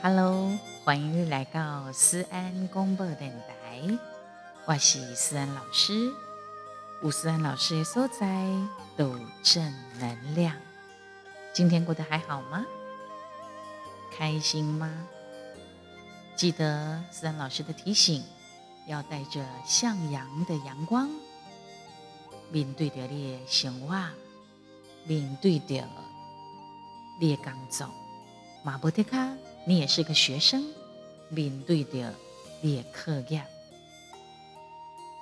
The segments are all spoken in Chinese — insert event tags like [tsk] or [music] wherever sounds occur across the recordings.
Hello，欢迎来到思安公播电台，我是思安老师。吴思安老师的所在都正能量。今天过得还好吗？开心吗？记得思安老师的提醒，要带着向阳的阳光，面对着你的生活，面对着你的工作，马不得卡。你也是个学生，面对的你的课业，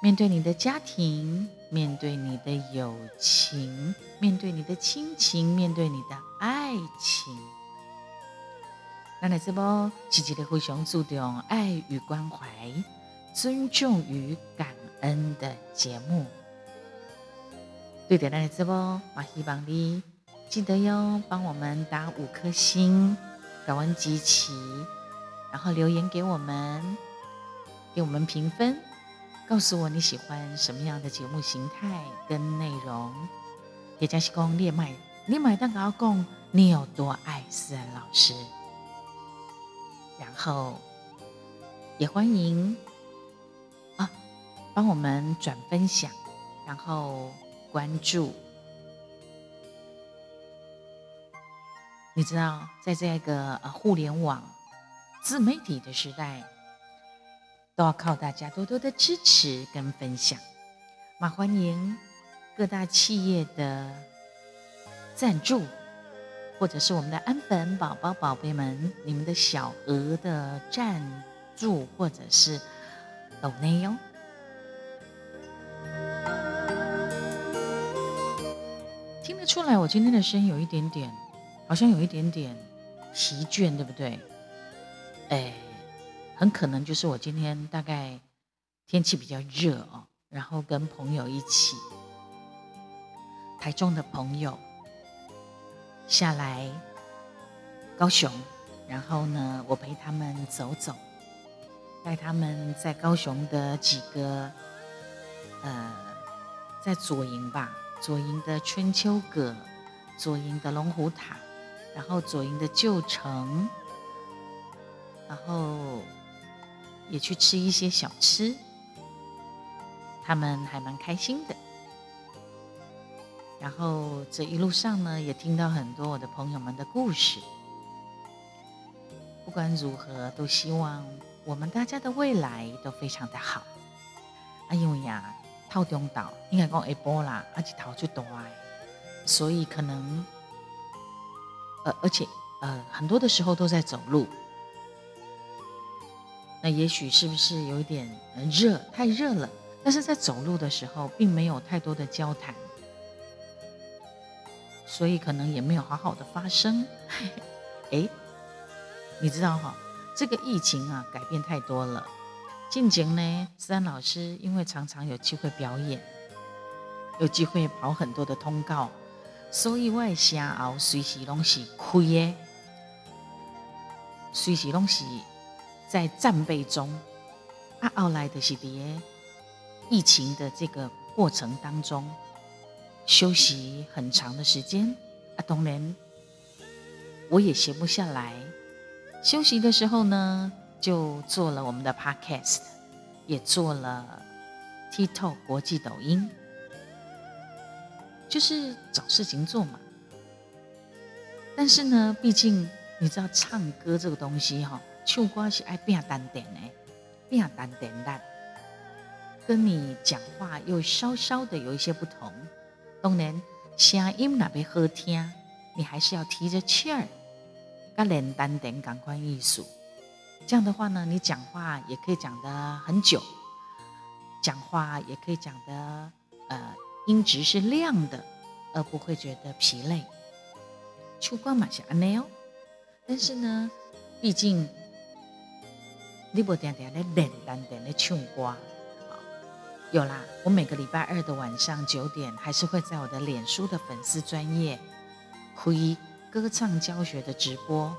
面对你的家庭，面对你的友情，面对你的亲情，面对你的爱情。那来这波积极的非常注重爱与关怀、尊重与感恩的节目。对的，来这波，我希望你记得哟，帮我们打五颗星。感恩集齐，然后留言给我们，给我们评分，告诉我你喜欢什么样的节目形态跟内容。也加西公列麦，你买蛋糕供你有多爱思安老师，然后也欢迎啊，帮我们转分享，然后关注。你知道，在这个呃互联网自媒体的时代，都要靠大家多多的支持跟分享。马欢迎各大企业的赞助，或者是我们的安粉宝宝宝贝们，你们的小额的赞助或者是抖内哟。听得出来，我今天的声音有一点点。好像有一点点疲倦，对不对？哎，很可能就是我今天大概天气比较热哦，然后跟朋友一起，台中的朋友下来高雄，然后呢，我陪他们走走，带他们在高雄的几个呃，在左营吧，左营的春秋阁，左营的龙虎塔。然后左营的旧城，然后也去吃一些小吃，他们还蛮开心的。然后这一路上呢，也听到很多我的朋友们的故事。不管如何，都希望我们大家的未来都非常的好。啊，因为呀，套中岛应该讲一波啦，而且逃就多，所以可能。呃，而且呃，很多的时候都在走路，那也许是不是有一点热，太热了？但是在走路的时候，并没有太多的交谈，所以可能也没有好好的发声。[laughs] 哎，你知道哈，这个疫情啊，改变太多了。近景呢，思安老师因为常常有机会表演，有机会跑很多的通告。所以我的声喉随时拢是开的，随时拢是在战备中。啊，后来的是伫疫情的这个过程当中休息很长的时间。啊，当然我也闲不下来。休息的时候呢，就做了我们的 Podcast，也做了 TikTok 国际抖音。就是找事情做嘛，但是呢，毕竟你知道唱歌这个东西哈，唱歌是爱变单点的，变单点的，跟你讲话又稍稍的有一些不同。当然，声音那边好听，你还是要提着气儿，跟连单点感官艺术。这样的话呢，你讲话也可以讲得很久，讲话也可以讲得呃。音质是亮的，而不会觉得疲累。秋光嘛是安内哦，但是呢，毕竟你不点点来冷淡点的唱歌，有啦。我每个礼拜二的晚上九点，还是会在我的脸书的粉丝专业以歌唱教学的直播。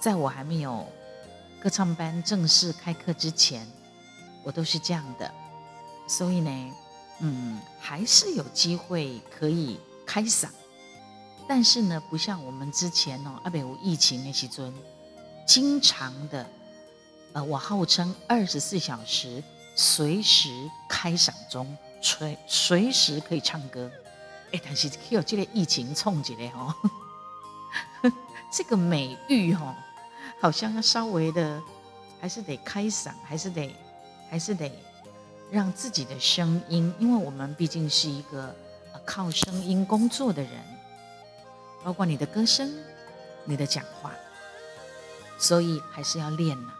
在我还没有歌唱班正式开课之前，我都是这样的，所以呢。嗯，还是有机会可以开嗓，但是呢，不像我们之前哦，阿北无疫情那时阵，经常的，呃，我号称二十四小时随时开嗓中，随随时可以唱歌。哎，但是有这个疫情冲击的哦，[laughs] 这个美誉哦，好像要稍微的，还是得开嗓，还是得，还是得让自己的声音，因为我们毕竟是一个靠声音工作的人，包括你的歌声，你的讲话，所以还是要练呐。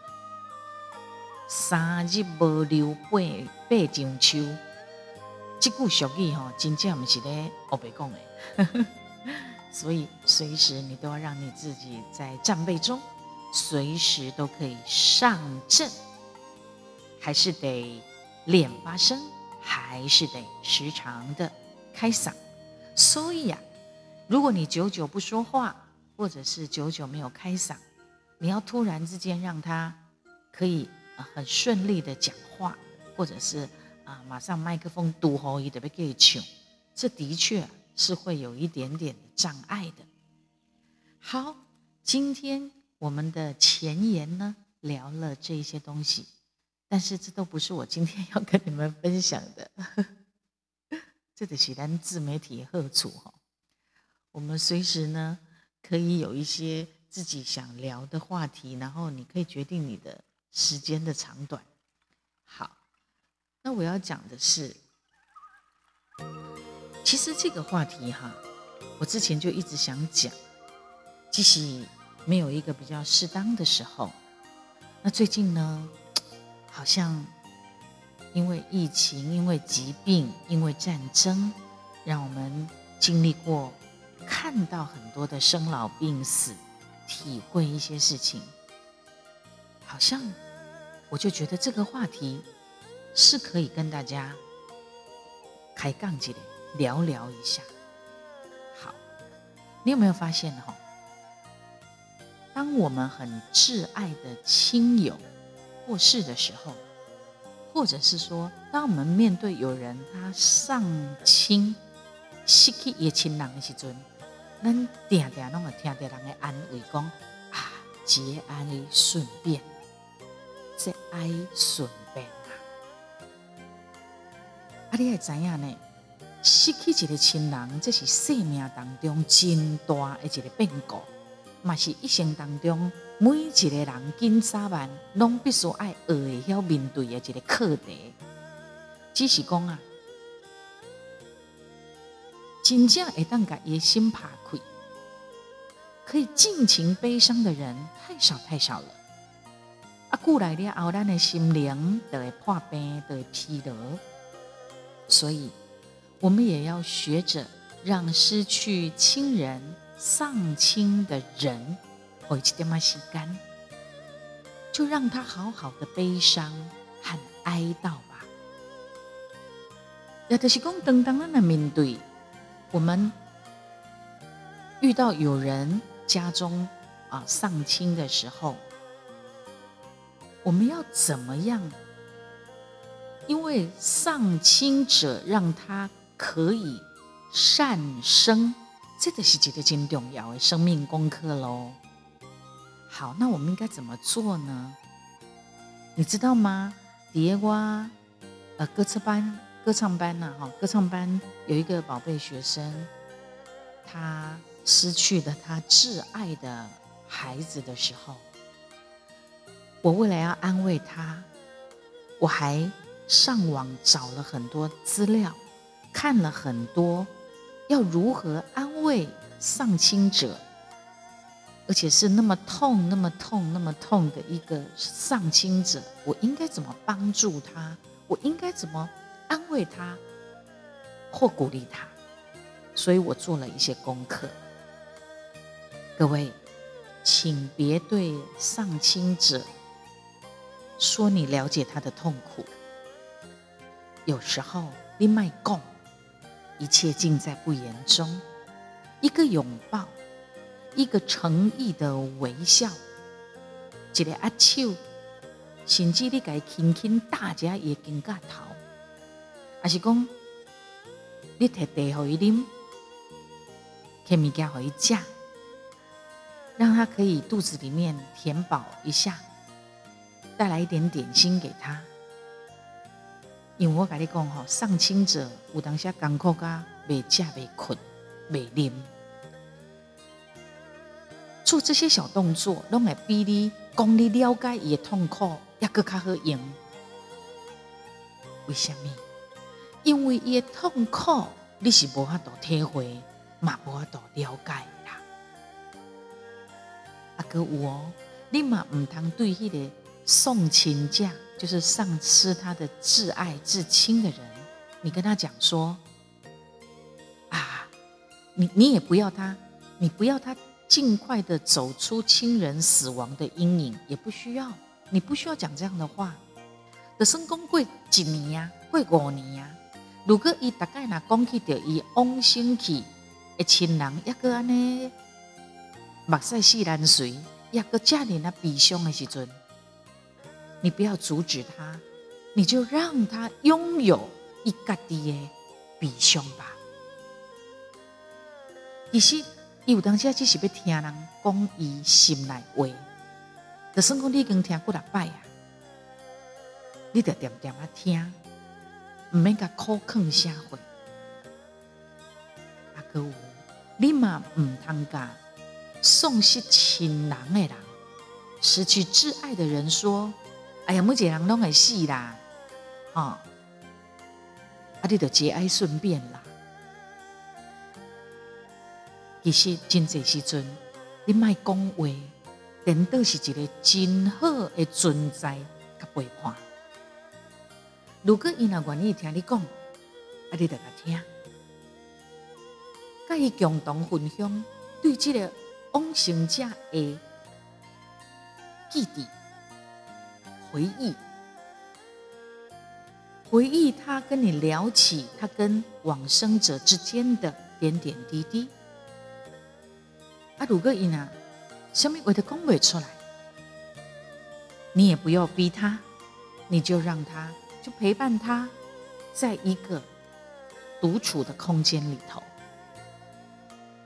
三日无留八八中秋。这句俗语哈，真正不是咧我白讲的，[laughs] 所以随时你都要让你自己在战备中，随时都可以上阵，还是得练发声，还是得时常的开嗓。所以呀，如果你久久不说话，或者是久久没有开嗓，你要突然之间让他可以很顺利的讲话，或者是。啊！马上麦克风堵喉，伊得被给抢，这的确是会有一点点的障碍的。好，今天我们的前言呢，聊了这些东西，但是这都不是我今天要跟你们分享的。[laughs] 这得是咱自媒体贺处哈，我们随时呢可以有一些自己想聊的话题，然后你可以决定你的时间的长短。好那我要讲的是，其实这个话题哈，我之前就一直想讲，即使没有一个比较适当的时候。那最近呢，好像因为疫情、因为疾病、因为战争，让我们经历过、看到很多的生老病死，体会一些事情，好像我就觉得这个话题。是可以跟大家开杠起来聊聊一下。好，你有没有发现哈？当我们很挚爱的亲友过世的时候，或者是说，当我们面对有人他丧亲失去也亲人的时阵，咱定定拢会听到人的安慰，讲啊，节哀顺变，节哀顺变。啊，你会知影呢？失去一个亲人，这是生命当中真大的一个变故，嘛是一生当中每一个人今早晚拢必须爱学会晓面对的一个课题。只是讲啊，真正会当甲伊心拍开，可以尽情悲伤的人太少太少了。啊，过来了后，咱的心灵就会破病，就会疲劳。所以，我们也要学着让失去亲人、丧亲的人回去点嘛洗干，就让他好好的悲伤和哀悼吧。也就是讲，等当咱来面对，我们遇到有人家中啊丧亲的时候，我们要怎么样？因为丧亲者让他可以善生，这个是一个真重要的生命功课喽。好，那我们应该怎么做呢？你知道吗？迪哇，呃，歌唱班，歌唱班呐，哈，歌唱班有一个宝贝学生，他失去了他挚爱的孩子的时候，我为了要安慰他，我还。上网找了很多资料，看了很多，要如何安慰丧亲者，而且是那么痛、那么痛、那么痛的一个丧亲者，我应该怎么帮助他？我应该怎么安慰他或鼓励他？所以我做了一些功课。各位，请别对丧亲者说你了解他的痛苦。有时候，你卖讲，一切尽在不言中。一个拥抱，一个诚意的微笑，一个握手，甚至你该轻轻大家也更加头，还是讲你摕茶给伊啉，摕物件给伊食，让他可以肚子里面填饱一下，带来一点点心给他。因为我跟你讲吼，上亲者有当下艰苦噶，未食未困未啉，做这些小动作，拢会比你讲你了解伊的痛苦，抑搁较好用。为什么？因为伊的痛苦，你是无法度体会，嘛无法度了解啦。啊，哥有哦，你嘛毋通对迄个送亲者。就是丧失他的挚爱、至亲的人，你跟他讲说：“啊，你你也不要他，你不要他尽快的走出亲人死亡的阴影，也不需要，你不需要讲这样的话。的生公过几年呀，过五年呀。如果伊大概那讲起着伊往生去的亲人，一个安尼目屎四难水，一个家里那悲伤的时阵。”你不要阻止他，你就让他拥有一家的悲伤吧。其实，伊有当时只是要听人讲伊心内话，就算讲你已经听过六摆啊，你得点点啊听，唔免甲口坑社会。阿哥，你嘛唔通甲丧失亲人的人、失去挚爱的人说。哎呀，每一个人拢会死啦，哦，啊，你就节哀顺变啦。其实真济时阵，你莫讲话，颠倒是一个真好的存在甲陪伴。如果伊若愿意听你讲，啊，你就甲听，甲伊共同分享对这个往生者的记忆。回忆，回忆他跟你聊起他跟往生者之间的点点滴滴。啊，如果伊呢，什么话都讲不出来，你也不要逼他，你就让他，就陪伴他，在一个独处的空间里头。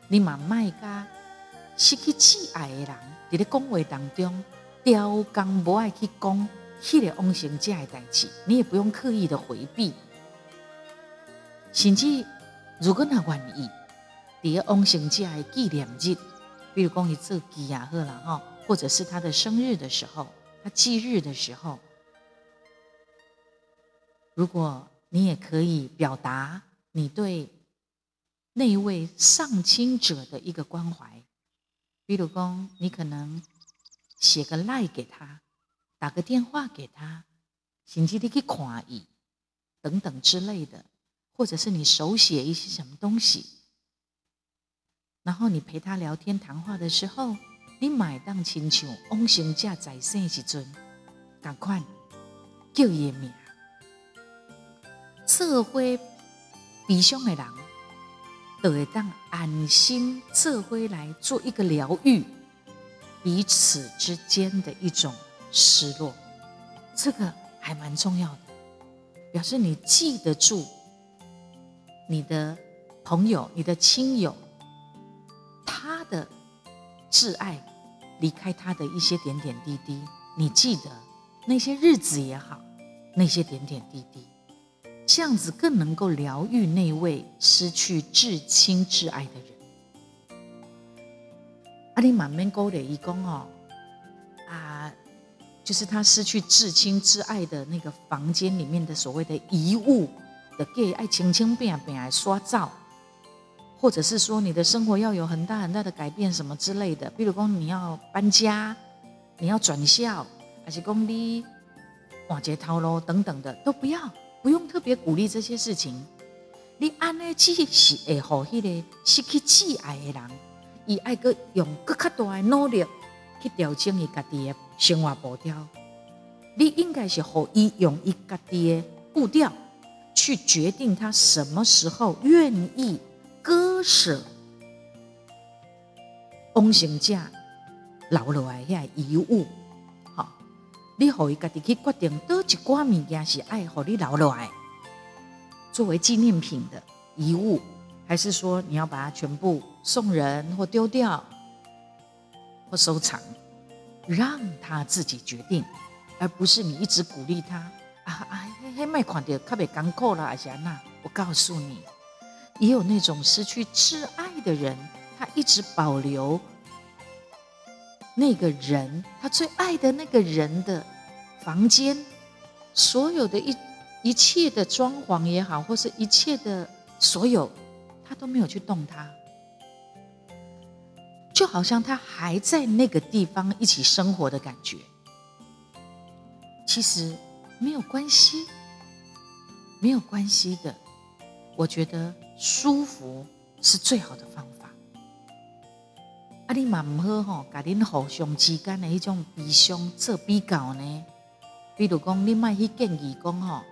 你嘛卖家失去挚爱的人，在咧讲话当中。雕工不爱去讲迄个往生者的代志，你也不用刻意的回避。甚至如果他愿意，伫个往生者的纪念日，比如讲伊做忌也好啦吼，或者是他的生日的时候，他忌日的时候，如果你也可以表达你对那位丧亲者的一个关怀，比如讲你可能。写个赖给他，打个电话给他，甚至你去看伊等等之类的，或者是你手写一些什么东西，然后你陪他聊天谈话的时候，你买当亲像往生者在生时阵，赶快叫伊名，做伙悲伤的人，都会当安心做伙来做一个疗愈。彼此之间的一种失落，这个还蛮重要的，表示你记得住你的朋友、你的亲友，他的挚爱离开他的一些点点滴滴，你记得那些日子也好，那些点点滴滴，这样子更能够疗愈那位失去至亲至爱的人。阿里满面勾的义工哦，就是他失去至亲至爱的那个房间里面的所谓的遗物的给爱轻轻变变来刷照，或者是说你的生活要有很大很大的改变什么之类的，比如说你要搬家，你要转校，还是讲你换节套路等等的都不要，不用特别鼓励这些事情。你安尼只是会好迄个失去挚爱的人。伊爱个用更加大的努力去调整伊家己的生活步调，你应该是互伊用伊家己的步调去决定他什么时候愿意割舍？往生者留落来遐遗物。好，你互伊家己去决定，倒一寡物件是爱互你留落来作为纪念品的遗物。还是说你要把它全部送人或丢掉？或收藏，让他自己决定，而不是你一直鼓励他啊啊，嘿嘿，卖款的特别干扣了，阿霞娜，我告诉你，也有那种失去挚爱的人，他一直保留那个人，他最爱的那个人的房间，所有的一一切的装潢也好，或是一切的所有，他都没有去动它。就好像他还在那个地方一起生活的感觉，其实没有关系，没有关系的。我觉得舒服是最好的方法。啊，你嘛唔好吼，甲恁互相之间的一种悲伤做比较呢。比如讲，你卖去建议讲吼，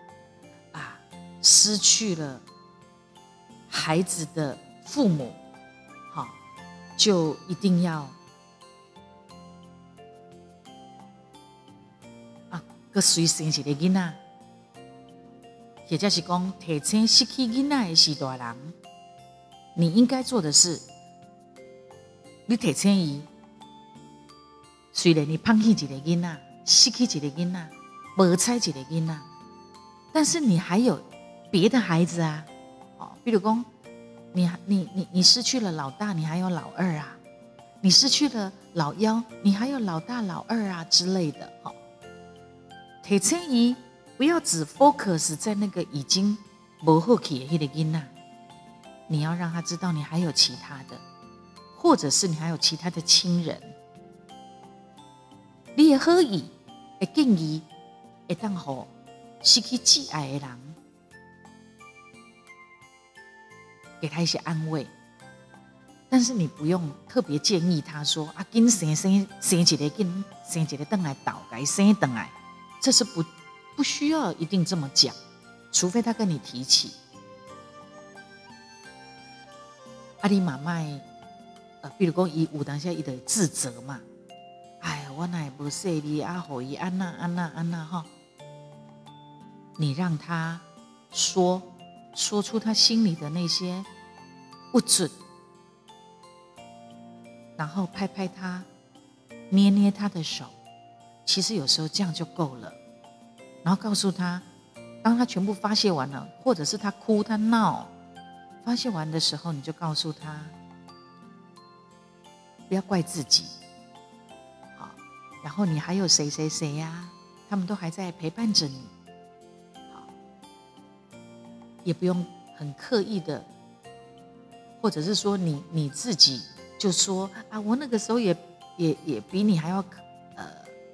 啊，失去了孩子的父母。就一定要啊，个随生一个囡仔，或者是讲提前失去囡仔的是大人，你应该做的是，你提前伊，虽然你放弃一个囡仔，失去一个囡仔，无彩一个囡仔，但是你还有别的孩子啊，哦，比如讲。你你你你失去了老大，你还有老二啊！你失去了老幺，你还有老大老二啊之类的。哈，铁青姨不要只 focus 在那个已经不好起的囡仔，你要让他知道你还有其他的，或者是你还有其他的亲人。你也可以会建议会当好失去挚爱的人。给他一些安慰，但是你不用特别建议他说啊，跟生生生几个跟生几个灯来倒改生灯来，这是不不需要一定这么讲，除非他跟你提起。阿里妈妈，呃，比如讲伊有当下伊的自责嘛，哎，我乃不说你阿好伊安娜安娜安娜哈，你让他说。说出他心里的那些不准，然后拍拍他，捏捏他的手，其实有时候这样就够了。然后告诉他，当他全部发泄完了，或者是他哭他闹，发泄完的时候，你就告诉他，不要怪自己，好。然后你还有谁谁谁呀？他们都还在陪伴着你。也不用很刻意的，或者是说你你自己就说啊，我那个时候也也也比你还要呃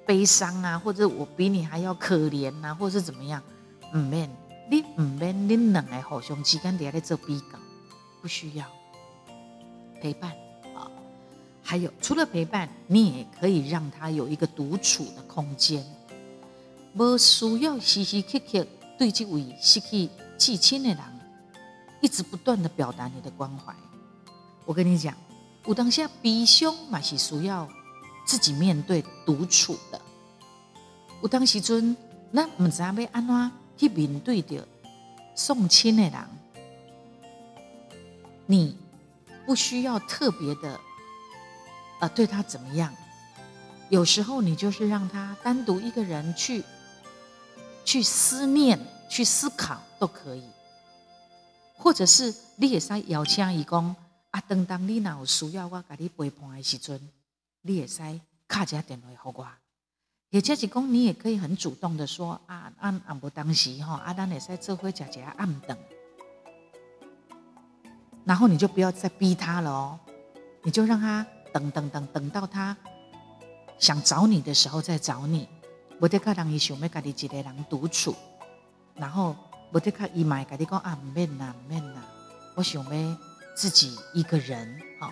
悲伤啊，或者我比你还要可怜啊，或者是怎么样？唔免，你唔免，你两个互相之间底下在做比较，不需要陪伴啊。还有除了陪伴，你也可以让他有一个独处的空间，不需要时时刻刻对这位失去。至亲的人一直不断的表达你的关怀。我跟你讲，有当下悲伤嘛是需要自己面对独处的。有当时阵，那唔知要安怎去面对着送亲的人，你不需要特别的呃对他怎么样。有时候你就是让他单独一个人去去思念。去思考都可以，或者是你也使邀请伊讲啊，等当你若有需要我甲你陪伴的时阵，你也使卡一下电话给我。或者是讲你也可以很主动的说啊，按按无当时吼，啊，咱会使做伙食一下暗等，然后你就不要再逼他了哦，你就让他等等等等到他想找你的时候再找你，无得靠人伊想要家己一个人独处。然后我得看伊买，家己讲啊，唔免啦，唔免啦，我想要自己一个人，好，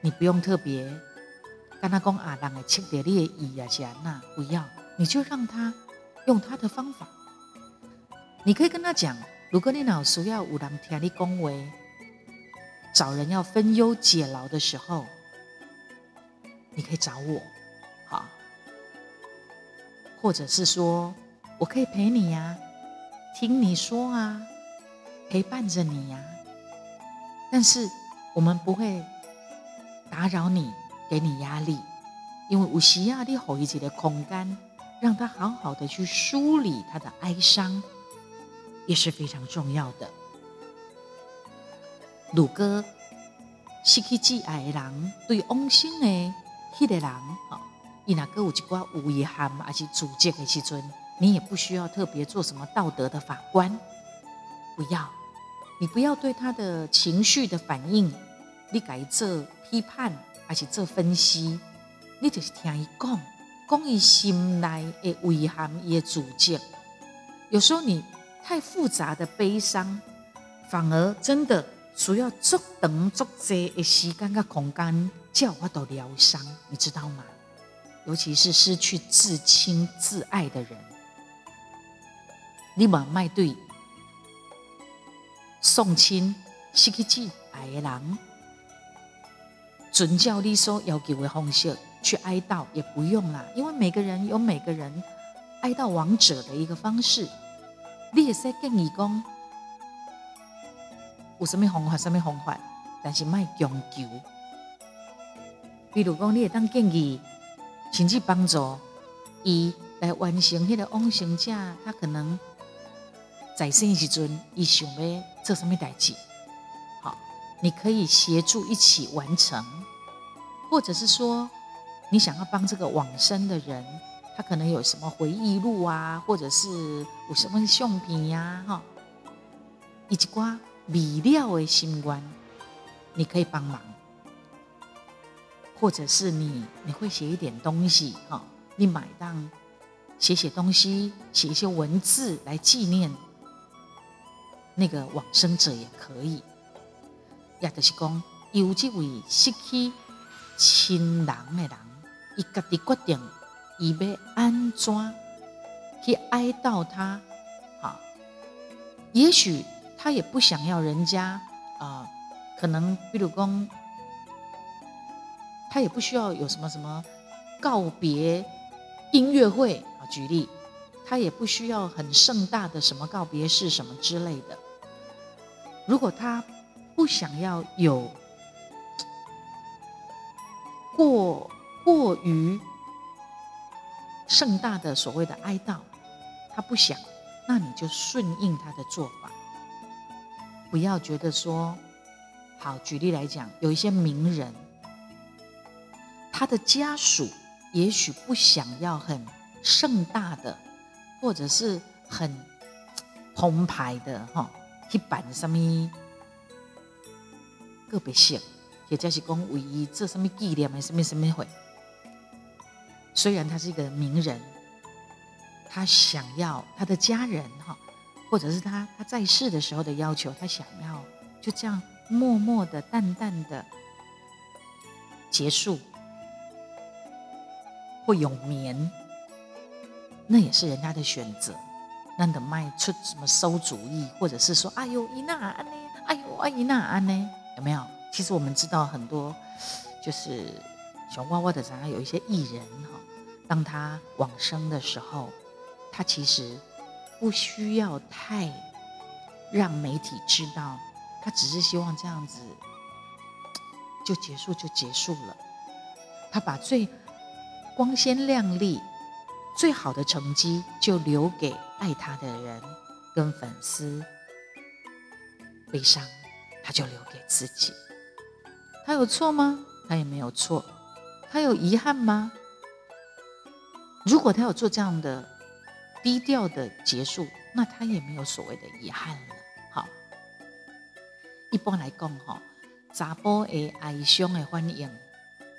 你不用特别跟他讲啊，人会切掉你的意啊，那不要，你就让他用他的方法。你可以跟他讲，如果你老需要有人听你恭维，找人要分忧解劳的时候，你可以找我，好，或者是说。我可以陪你呀，听你说啊，陪伴着你呀。但是我们不会打扰你，给你压力，因为有时啊，你给伊一个空间，让他好好的去梳理他的哀伤，也是非常重要的。鲁哥失去挚爱的人，对往生的迄个人，哈，伊若个有一寡有遗憾，还是主责的时阵，你也不需要特别做什么道德的法官，不要，你不要对他的情绪的反应，你改做批判，还是做分析，你就是听伊讲，讲伊心内的遗憾，伊的主责。有时候你太复杂的悲伤，反而真的。需要足长足济的时间跟空间，叫我都疗伤，你知道吗？尤其是失去至亲至爱的人，你莫卖对送亲失去挚爱的人，准照你所要求的方式去哀悼，也不用啦，因为每个人有每个人哀悼亡者的一个方式，你也是建议讲。有什么方法，什么方法，但是卖强求。比如讲，你会当建议，甚至帮助伊来完成迄个往生者，他可能在生时阵，伊想要做什么代志，好，你可以协助一起完成，或者是说，你想要帮这个往生的人，他可能有什么回忆录啊，或者是有什么相片呀，哈，一寡。米料的心关，你可以帮忙，或者是你你会写一点东西哈，你买当写写东西，写一些文字来纪念那个往生者也可以。也就是讲，有这位失去亲人的人，伊家己决定，伊要安怎去哀悼他，好，也许。他也不想要人家啊，可能比如讲，他也不需要有什么什么告别音乐会啊。举例，他也不需要很盛大的什么告别式什么之类的。如果他不想要有过过于盛大的所谓的哀悼，他不想，那你就顺应他的做法。不要觉得说，好，举例来讲，有一些名人，他的家属也许不想要很盛大的，或者是很 [tsk] 澎湃的哈，去办什么个别性，或者是讲唯一做什么纪念的什么什么会。虽然他是一个名人，他想要他的家人哈。或者是他他在世的时候的要求，他想要就这样默默的、淡淡的结束或永眠，那也是人家的选择。那的卖出什么馊主意，或者是说，哎呦伊娜安呢？哎呦阿姨娜安呢？有没有？其实我们知道很多，就是熊娃娃的上有一些艺人哈，当他往生的时候，他其实。不需要太让媒体知道，他只是希望这样子就结束就结束了。他把最光鲜亮丽、最好的成绩就留给爱他的人跟粉丝，悲伤他就留给自己。他有错吗？他也没有错。他有遗憾吗？如果他有做这样的。低调的结束，那他也没有所谓的遗憾了。好，一般来讲，哈，查甫的哀伤的反应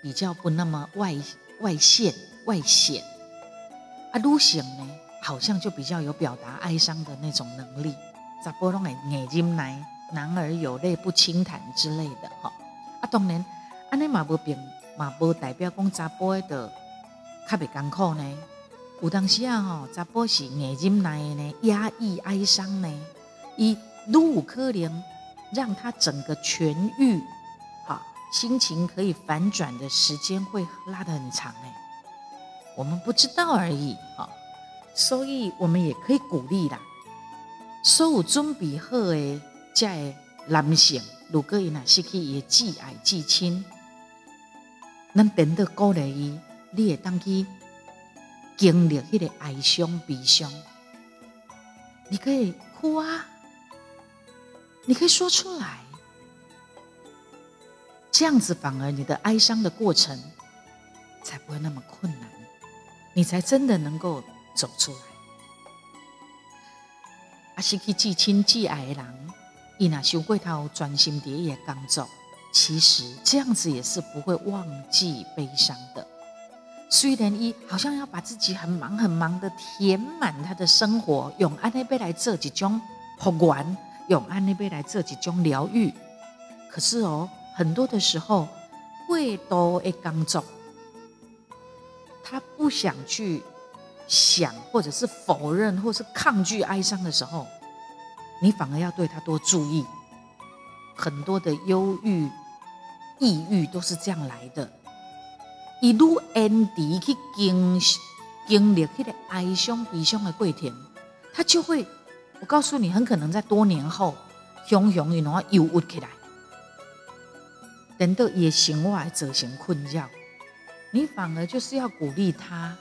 比较不那么外外现外显，啊，女性呢，好像就比较有表达哀伤的那种能力。查甫拢会眼睛来，男儿有泪不轻弹之类的，哈。啊，当然，安尼嘛无并嘛无代表讲查甫的较袂艰苦呢。有当时啊，吼，查甫是眼睛内呢压抑哀伤呢，以愈有可能让他整个痊愈，好心情可以反转的时间会拉得很长哎，我们不知道而已，好，所以我们也可以鼓励啦。所有准备好的这男性，如果伊若失去伊的挚爱至亲，咱等到鼓励伊，你会当去经历迄个哀伤、悲伤，你可以哭啊，你可以说出来，这样子反而你的哀伤的过程才不会那么困难，你才真的能够走出来。啊，是去至亲至爱的人，伊若想过头专心伫伊的工作。其实这样子也是不会忘记悲伤的。虽然一好像要把自己很忙很忙的填满他的生活，用安那边来做几种好玩，用安那边来做几种疗愈。可是哦，很多的时候，会多的工作，他不想去想，或者是否认，或是抗拒哀伤的时候，你反而要对他多注意。很多的忧郁、抑郁都是这样来的。一路安迪去经经历迄个哀伤、悲伤的过程，他就会，我告诉你，很可能在多年后，熊熊伊拢又郁起来，等到也行外则行困扰。你反而就是要鼓励他，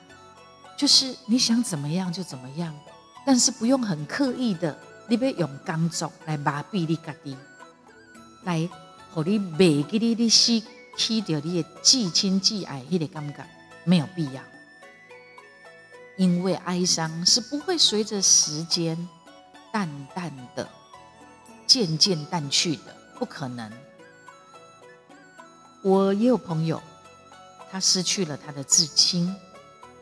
就是你想怎么样就怎么样，但是不用很刻意的，你要用工作来麻痹你家己。来，互你袂记你你失去掉你的至亲至爱迄个感觉，没有必要。因为哀伤是不会随着时间淡淡的、渐渐淡去的，不可能。我也有朋友，他失去了他的至亲，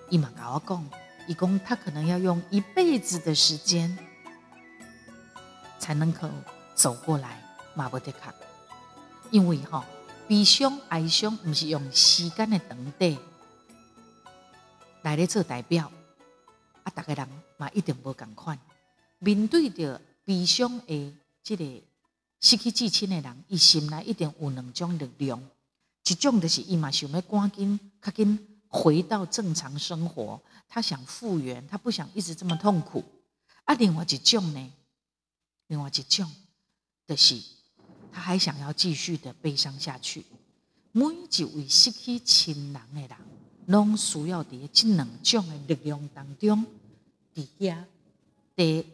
伊嘛甲我讲，伊讲他可能要用一辈子的时间，才能够走过来。嘛不得卡，因为吼悲伤哀伤，毋是用时间的长短来咧做代表。啊，逐个人嘛一定无共款。面对着悲伤的即个失去至亲的人，伊心内一定有两种力量。一种就是伊嘛想要赶紧、较紧回到正常生活，他想复原，他不想一直这么痛苦。啊，另外一种呢，另外一种就是。他还想要继续的悲伤下去。每一位失去亲人的人，拢需要在这两种的力量当中，伫遐伫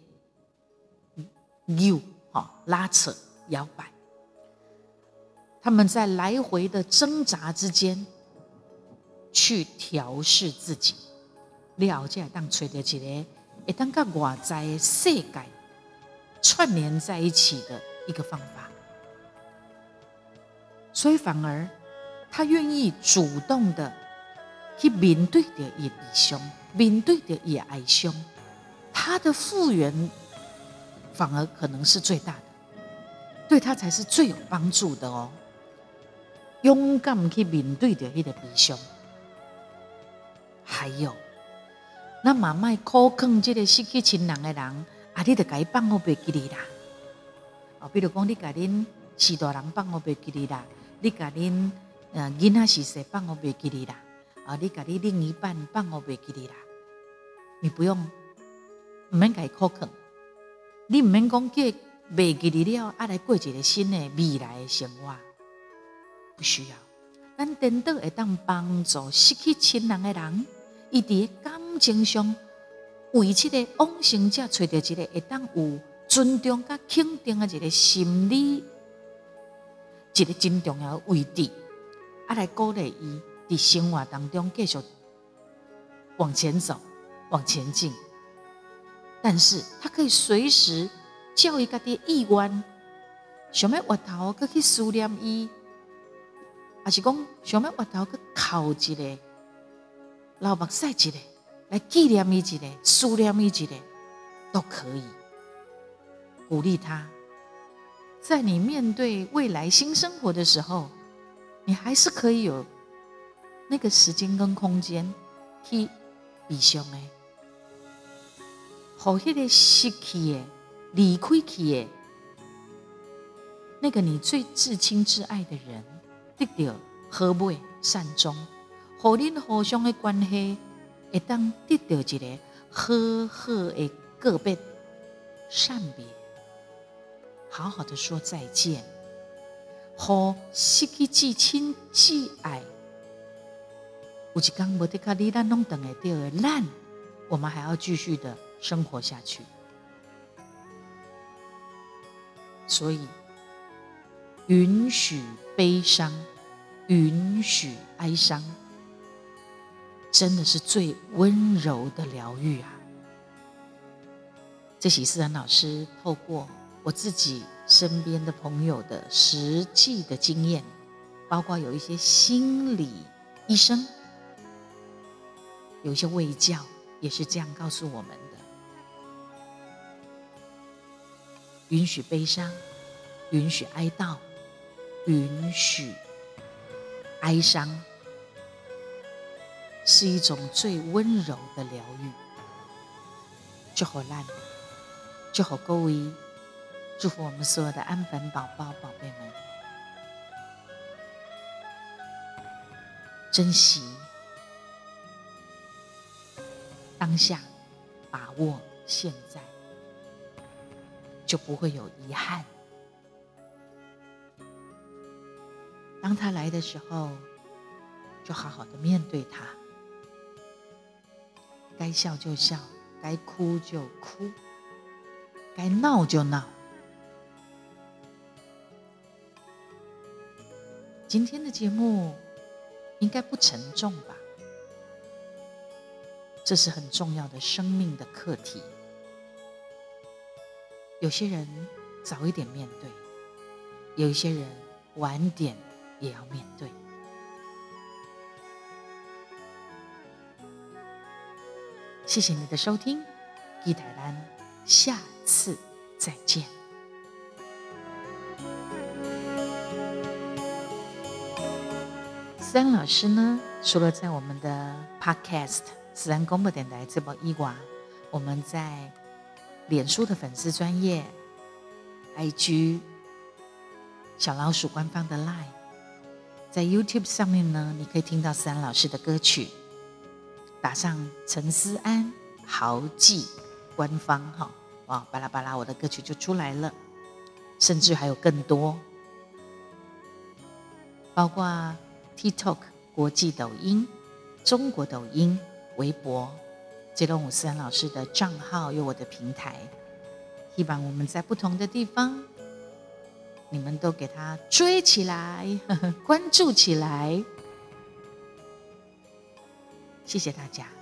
扭、哈拉扯、摇摆。他们在来回的挣扎之间，去调试自己，了解当找到一个，会当甲外在世界串联在一起的一个方法。所以反而，他愿意主动的去面对的也比凶，面对着也哀凶，他的复原反而可能是最大的，对他才是最有帮助的哦。勇敢去面对着一个比凶，还有，那妈妈可坑这个失去亲人的人，啊，你得该放我别记你啦。哦，比如讲你家恁四大人放我别记你啦。你甲恁呃囡仔是谁放我袂记你啦？啊，你甲你另一半放我袂记你啦？你不用毋免伊苛刻，你毋免讲叫袂记你了，啊来过一个新的未来的生活，不需要。咱等到会当帮助失去亲人的人，伊伫感情上为即个往生者找到一个会当有尊重甲肯定的一个心理。一个真重要的位置，啊，来鼓励伊伫生活当中继续往前走、往前进。但是，他可以随时叫伊家己意愿，想要回头去思念伊，还是讲想要回头去哭一个老目屎一个来纪念伊一个、思念伊一个，都可以鼓励他。在你面对未来新生活的时候，你还是可以有那个时间跟空间去比上诶，好迄个失去的、离开去的，那个你最至亲至爱的人，得到和美善终，和恁互相的关系会当得到一个好好的告别、善别。好好的说再见，和失去至亲至爱有一天无得卡你咱拢等会到的烂，我们还要继续的生活下去。所以，允许悲伤，允许哀伤，真的是最温柔的疗愈啊！这喜思恩老师透过我自己身边的朋友的实际的经验，包括有一些心理医生。有一些卫教也是这样告诉我们的：允许悲伤，允许哀悼，允许哀伤，是一种最温柔的疗愈。就好烂，就好各位，祝福我们所有的安粉宝宝、宝贝们，珍惜。当下，把握现在，就不会有遗憾。当他来的时候，就好好的面对他，该笑就笑，该哭就哭，该闹就闹。今天的节目应该不沉重吧？这是很重要的生命的课题。有些人早一点面对，有一些人晚点也要面对。谢谢你的收听，一台兰，下次再见。三老师呢，除了在我们的 Podcast。自然公播电台这么一瓦，我们在脸书的粉丝专业、IG、小老鼠官方的 Line，在 YouTube 上面呢，你可以听到思安老师的歌曲，打上陈思安豪记官方哈，哇，巴拉巴拉，我的歌曲就出来了，甚至还有更多，包括 TikTok 国际抖音、中国抖音。微博，杰伦伍思安老师的账号有我的平台，希望我们在不同的地方，你们都给他追起来，呵呵关注起来，谢谢大家。